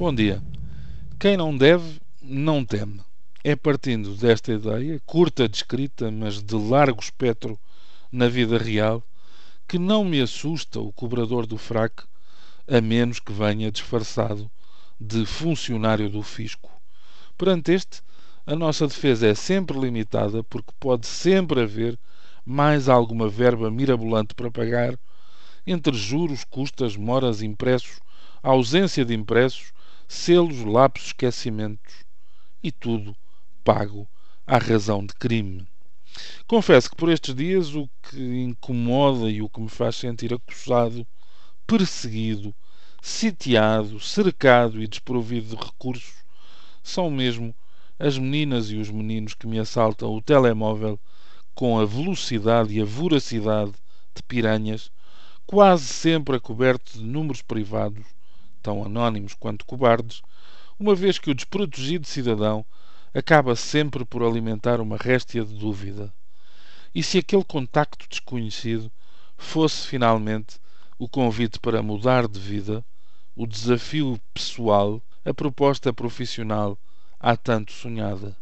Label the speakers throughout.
Speaker 1: Bom dia. Quem não deve, não teme. É partindo desta ideia, curta descrita, mas de largo espectro na vida real, que não me assusta o cobrador do fraque, a menos que venha disfarçado de funcionário do fisco. Perante este, a nossa defesa é sempre limitada porque pode sempre haver mais alguma verba mirabolante para pagar entre juros, custas, moras, impressos, ausência de impressos, selos, lapsos, esquecimentos e tudo pago à razão de crime. Confesso que por estes dias o que incomoda e o que me faz sentir acusado, perseguido, sitiado, cercado e desprovido de recursos são mesmo as meninas e os meninos que me assaltam o telemóvel com a velocidade e a voracidade de piranhas, quase sempre a coberto de números privados, tão anónimos quanto cobardes, uma vez que o desprotegido cidadão acaba sempre por alimentar uma réstia de dúvida. E se aquele contacto desconhecido fosse finalmente o convite para mudar de vida, o desafio pessoal, a proposta profissional há tanto sonhada?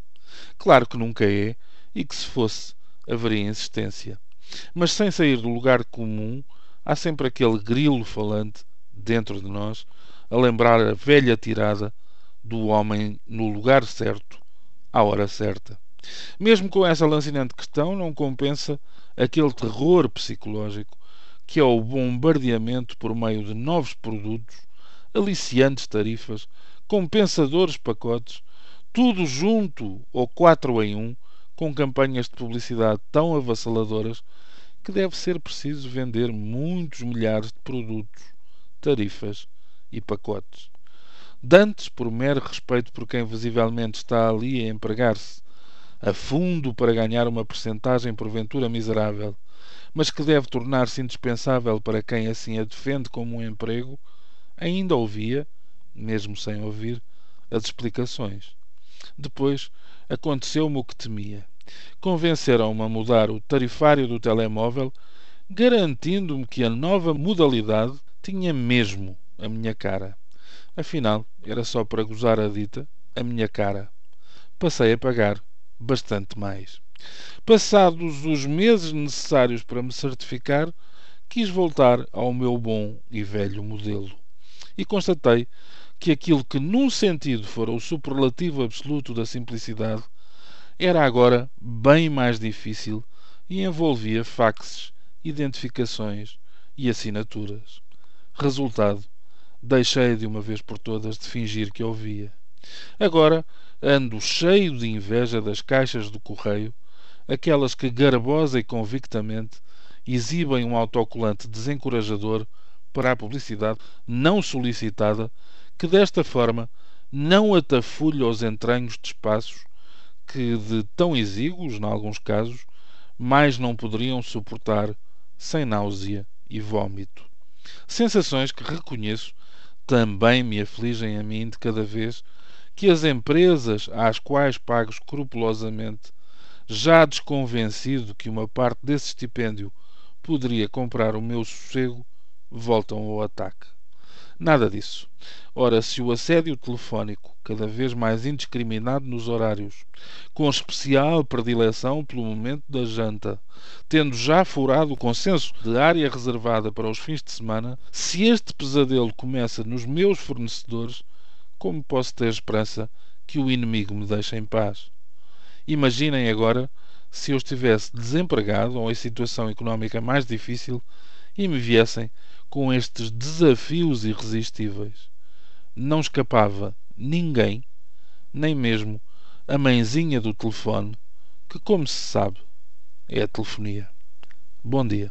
Speaker 1: Claro que nunca é, e que se fosse, haveria insistência. Mas sem sair do lugar comum, há sempre aquele grilo falante dentro de nós a lembrar a velha tirada do homem no lugar certo à hora certa. Mesmo com essa lancinante questão, não compensa aquele terror psicológico que é o bombardeamento por meio de novos produtos, aliciantes tarifas, compensadores pacotes, tudo junto ou quatro em um, com campanhas de publicidade tão avassaladoras que deve ser preciso vender muitos milhares de produtos, tarifas e pacotes. Dantes, por mero respeito por quem visivelmente está ali a empregar-se a fundo para ganhar uma percentagem porventura miserável, mas que deve tornar-se indispensável para quem assim a defende como um emprego, ainda ouvia, mesmo sem ouvir, as explicações. Depois aconteceu-me o que temia. Convenceram-me a mudar o tarifário do telemóvel, garantindo-me que a nova modalidade tinha mesmo a minha cara. Afinal, era só para gozar a dita, a minha cara. Passei a pagar bastante mais. Passados os meses necessários para me certificar, quis voltar ao meu bom e velho modelo. E constatei que aquilo que num sentido fora o superlativo absoluto da simplicidade era agora bem mais difícil e envolvia faxes, identificações e assinaturas. Resultado: deixei de uma vez por todas de fingir que ouvia. Agora ando cheio de inveja das caixas do correio, aquelas que garbosa e convictamente exibem um autocolante desencorajador para a publicidade não solicitada, que desta forma não atafulha os entranhos de espaços que, de tão exíguos, em alguns casos, mais não poderiam suportar sem náusea e vômito. Sensações que reconheço também me afligem a mim de cada vez que as empresas às quais pago escrupulosamente, já desconvencido que uma parte desse estipêndio poderia comprar o meu sossego, voltam ao ataque. Nada disso. Ora, se o assédio telefónico, cada vez mais indiscriminado nos horários, com especial predileção pelo momento da janta, tendo já furado o consenso de área reservada para os fins de semana, se este pesadelo começa nos meus fornecedores, como posso ter esperança que o inimigo me deixe em paz? Imaginem agora se eu estivesse desempregado ou em situação económica mais difícil e me viessem com estes desafios irresistíveis. Não escapava ninguém, nem mesmo a mãezinha do telefone, que, como se sabe, é a telefonia. Bom dia.